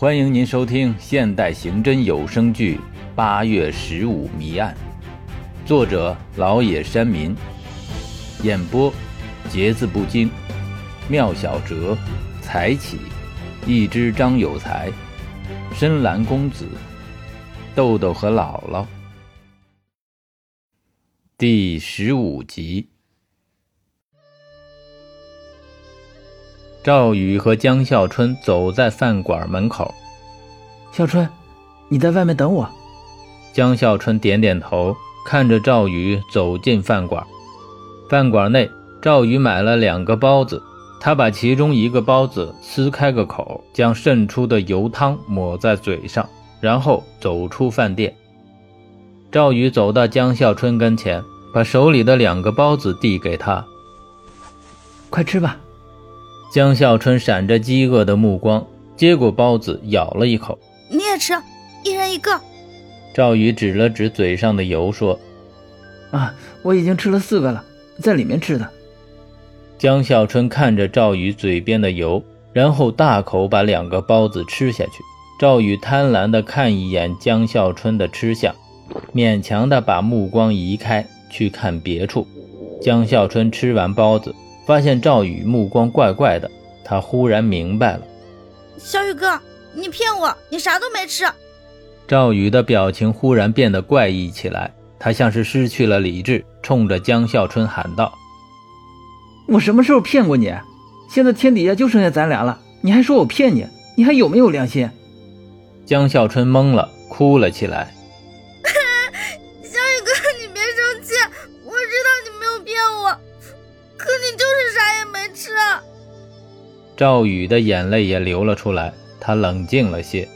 欢迎您收听现代刑侦有声剧《八月十五谜案》，作者老野山民，演播节字不惊，妙小哲，才起，一只张有才，深蓝公子，豆豆和姥姥，第十五集。赵宇和江笑春走在饭馆门口。笑春，你在外面等我。江笑春点点头，看着赵宇走进饭馆。饭馆内，赵宇买了两个包子，他把其中一个包子撕开个口，将渗出的油汤抹在嘴上，然后走出饭店。赵宇走到江笑春跟前，把手里的两个包子递给他：“快吃吧。”江笑春闪着饥饿的目光，接过包子，咬了一口。你也吃，一人一个。赵宇指了指嘴上的油，说：“啊，我已经吃了四个了，在里面吃的。”江笑春看着赵宇嘴边的油，然后大口把两个包子吃下去。赵宇贪婪地看一眼江笑春的吃相，勉强地把目光移开，去看别处。江笑春吃完包子。发现赵宇目光怪怪的，他忽然明白了。小宇哥，你骗我，你啥都没吃。赵宇的表情忽然变得怪异起来，他像是失去了理智，冲着江笑春喊道：“我什么时候骗过你？现在天底下就剩下咱俩了，你还说我骗你？你还有没有良心？”江笑春懵了，哭了起来。赵宇的眼泪也流了出来，他冷静了些。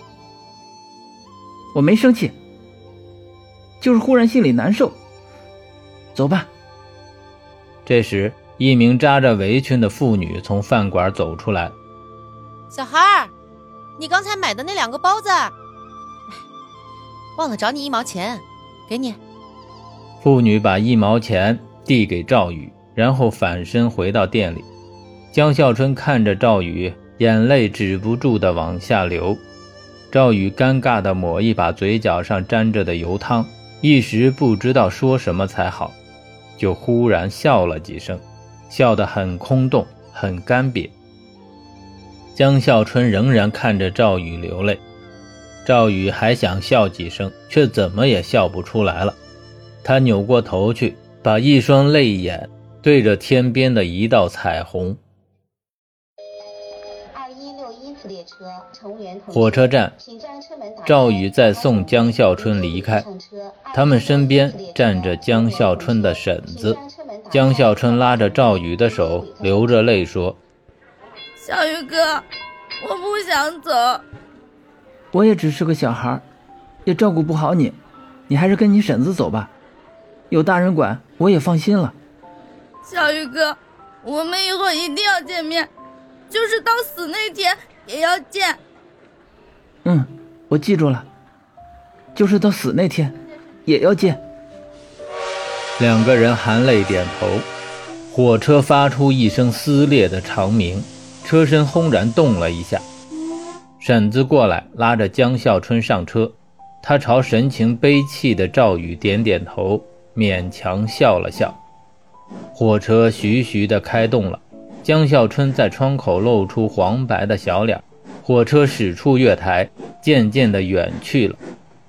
我没生气，就是忽然心里难受。走吧。这时，一名扎着围裙的妇女从饭馆走出来。小孩儿，你刚才买的那两个包子，忘了找你一毛钱，给你。妇女把一毛钱递给赵宇，然后反身回到店里。江笑春看着赵宇，眼泪止不住的往下流。赵宇尴尬的抹一把嘴角上沾着的油汤，一时不知道说什么才好，就忽然笑了几声，笑得很空洞，很干瘪。江笑春仍然看着赵宇流泪，赵宇还想笑几声，却怎么也笑不出来了。他扭过头去，把一双泪眼对着天边的一道彩虹。火车站，赵宇在送江笑春离开，他们身边站着江笑春的婶子。江笑春拉着赵宇的手，流着泪说：“小宇哥，我不想走。我也只是个小孩，也照顾不好你，你还是跟你婶子走吧，有大人管，我也放心了。”小宇哥，我们以后一定要见面，就是到死那天。也要见。嗯，我记住了，就是到死那天，也要见。两个人含泪点头。火车发出一声撕裂的长鸣，车身轰然动了一下。婶子过来拉着江笑春上车，他朝神情悲戚的赵宇点点头，勉强笑了笑。火车徐徐地开动了。江笑春在窗口露出黄白的小脸，火车驶出月台，渐渐地远去了。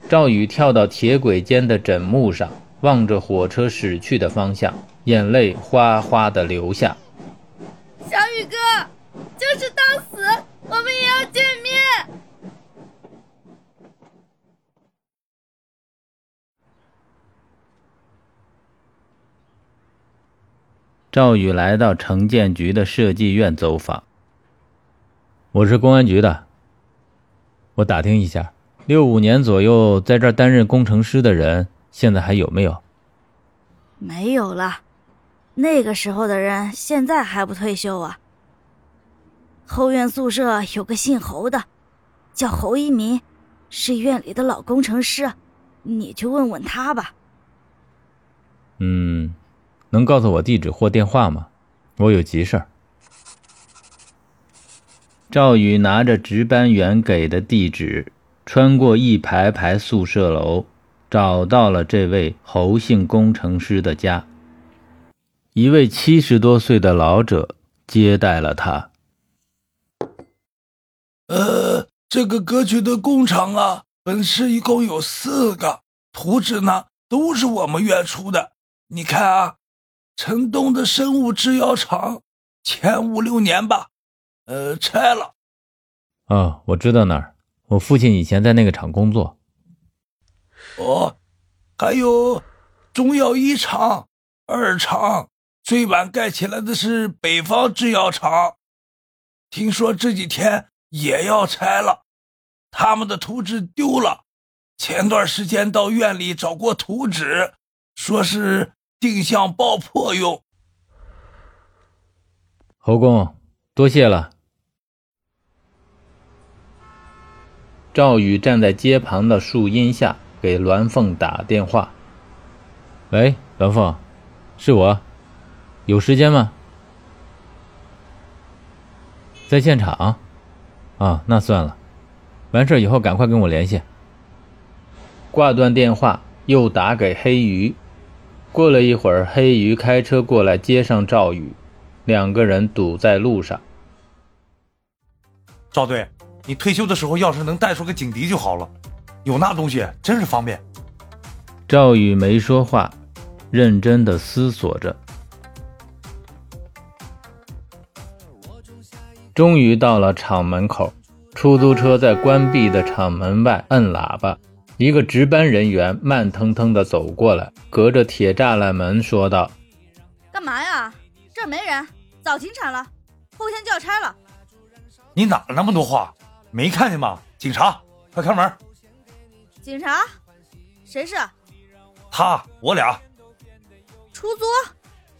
赵宇跳到铁轨间的枕木上，望着火车驶去的方向，眼泪哗哗地流下。小宇哥，就是到死，我们也要见面。赵宇来到城建局的设计院走访。我是公安局的，我打听一下，六五年左右在这儿担任工程师的人，现在还有没有？没有了，那个时候的人现在还不退休啊。后院宿舍有个姓侯的，叫侯一民，是院里的老工程师，你去问问他吧。嗯。能告诉我地址或电话吗？我有急事儿。赵宇拿着值班员给的地址，穿过一排排宿舍楼，找到了这位侯姓工程师的家。一位七十多岁的老者接待了他。呃，这个歌曲的工厂啊，本市一共有四个，图纸呢都是我们院出的。你看啊，城东的生物制药厂，前五六年吧。呃，拆了。哦，我知道那儿，我父亲以前在那个厂工作。哦，还有中药一厂、二厂，最晚盖起来的是北方制药厂，听说这几天也要拆了。他们的图纸丢了，前段时间到院里找过图纸，说是定向爆破用。侯工，多谢了。赵宇站在街旁的树荫下，给栾凤打电话。喂，栾凤，是我，有时间吗？在现场。啊，那算了，完事以后赶快跟我联系。挂断电话，又打给黑鱼。过了一会儿，黑鱼开车过来接上赵宇，两个人堵在路上。赵队。你退休的时候要是能带出个警笛就好了，有那东西真是方便。赵宇没说话，认真的思索着。终于到了厂门口，出租车在关闭的厂门外摁喇叭，一个值班人员慢腾腾的走过来，隔着铁栅栏门说道：“干嘛呀？这儿没人，早停产了，后天就要拆了。”你哪那么多话？没看见吗？警察，快开门！警察，谁是？他，我俩。出租。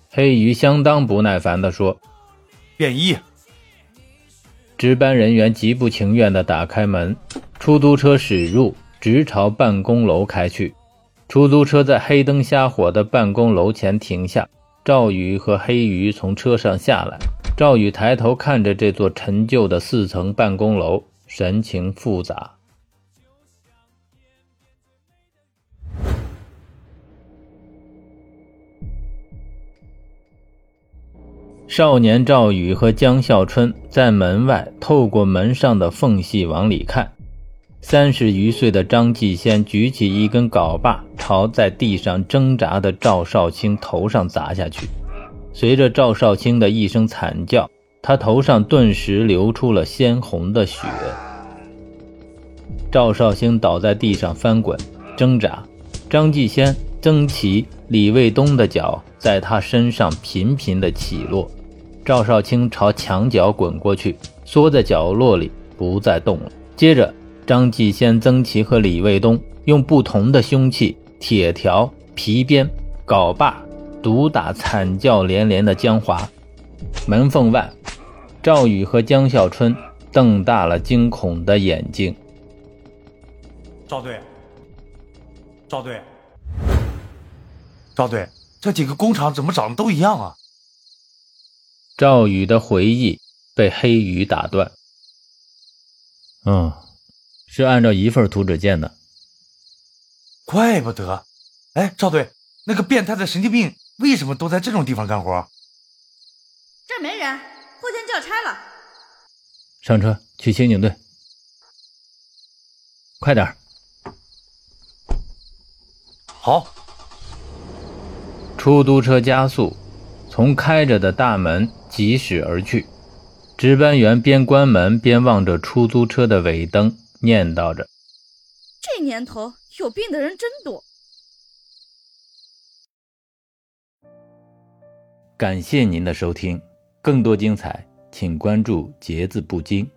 黑鱼相当不耐烦地说：“便衣。”值班人员极不情愿地打开门，出租车驶入，直朝办公楼开去。出租车在黑灯瞎火的办公楼前停下，赵宇和黑鱼从车上下来。赵宇抬头看着这座陈旧的四层办公楼。神情复杂。少年赵宇和江笑春在门外透过门上的缝隙往里看。三十余岁的张继先举起一根镐把，朝在地上挣扎的赵少卿头上砸下去。随着赵少卿的一声惨叫。他头上顿时流出了鲜红的血，赵少卿倒在地上翻滚挣扎，张继先、曾琦、李卫东的脚在他身上频频的起落，赵少卿朝墙角滚过去，缩在角落里不再动了。接着，张继先、曾琦和李卫东用不同的凶器——铁条、皮鞭、镐把，毒打惨叫连连的江华。门缝外。赵宇和江笑春瞪大了惊恐的眼睛。赵队，赵队，赵队，这几个工厂怎么长得都一样啊？赵宇的回忆被黑雨打断。嗯，是按照一份图纸建的。怪不得。哎，赵队，那个变态的神经病为什么都在这种地方干活？这儿没人。后天就要拆了，上车去刑警队，快点好。出租车加速，从开着的大门疾驶而去。值班员边关门边望着出租车的尾灯，念叨着：“这年头有病的人真多。”感谢您的收听。更多精彩，请关注“节字不惊”。